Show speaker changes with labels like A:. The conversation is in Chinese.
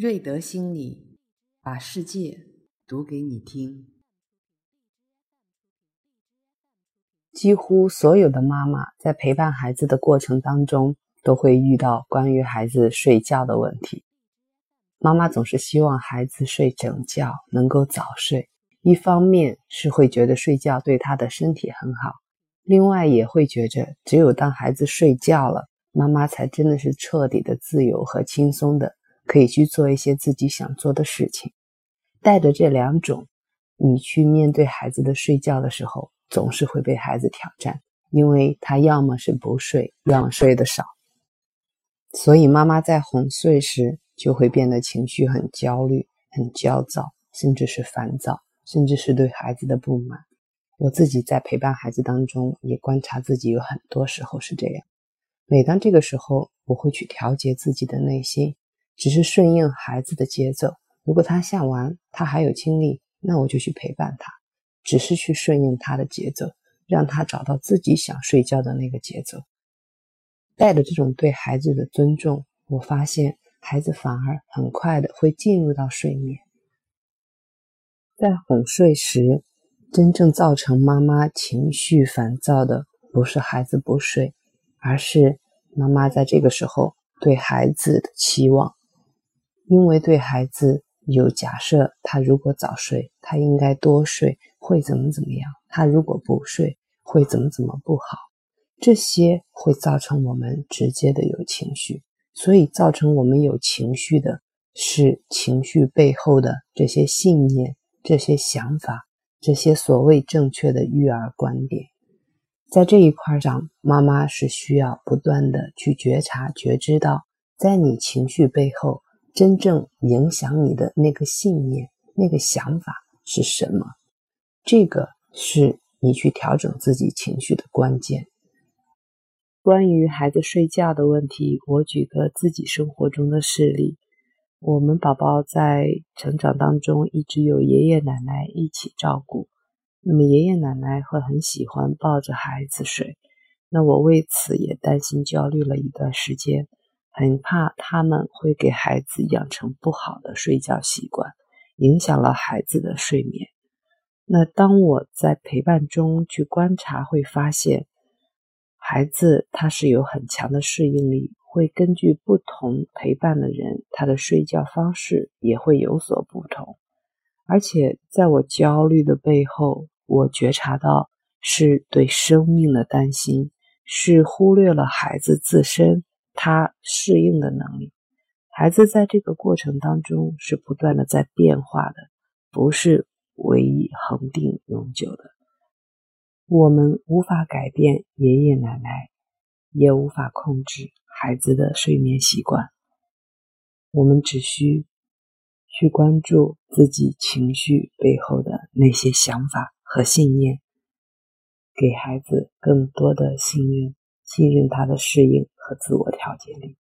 A: 瑞德心理把世界读给你听。几乎所有的妈妈在陪伴孩子的过程当中，都会遇到关于孩子睡觉的问题。妈妈总是希望孩子睡整觉，能够早睡。一方面是会觉得睡觉对他的身体很好，另外也会觉着只有当孩子睡觉了，妈妈才真的是彻底的自由和轻松的。可以去做一些自己想做的事情，带着这两种，你去面对孩子的睡觉的时候，总是会被孩子挑战，因为他要么是不睡，要么睡得少。所以妈妈在哄睡时，就会变得情绪很焦虑、很焦躁，甚至是烦躁，甚至是对孩子的不满。我自己在陪伴孩子当中，也观察自己有很多时候是这样。每当这个时候，我会去调节自己的内心。只是顺应孩子的节奏。如果他下完，他还有精力，那我就去陪伴他。只是去顺应他的节奏，让他找到自己想睡觉的那个节奏。带着这种对孩子的尊重，我发现孩子反而很快的会进入到睡眠。在哄睡时，真正造成妈妈情绪烦躁的，不是孩子不睡，而是妈妈在这个时候对孩子的期望。因为对孩子有假设，他如果早睡，他应该多睡，会怎么怎么样？他如果不睡，会怎么怎么不好？这些会造成我们直接的有情绪，所以造成我们有情绪的是情绪背后的这些信念、这些想法、这些所谓正确的育儿观点。在这一块上，妈妈是需要不断的去觉察、觉知到，在你情绪背后。真正影响你的那个信念、那个想法是什么？这个是你去调整自己情绪的关键。关于孩子睡觉的问题，我举个自己生活中的事例：我们宝宝在成长当中一直有爷爷奶奶一起照顾，那么爷爷奶奶会很喜欢抱着孩子睡，那我为此也担心焦虑了一段时间。很怕他们会给孩子养成不好的睡觉习惯，影响了孩子的睡眠。那当我在陪伴中去观察，会发现孩子他是有很强的适应力，会根据不同陪伴的人，他的睡觉方式也会有所不同。而且在我焦虑的背后，我觉察到是对生命的担心，是忽略了孩子自身。他适应的能力，孩子在这个过程当中是不断的在变化的，不是唯一恒定永久的。我们无法改变爷爷奶奶，也无法控制孩子的睡眠习惯。我们只需去关注自己情绪背后的那些想法和信念，给孩子更多的信任。信任他的适应和自我调节力。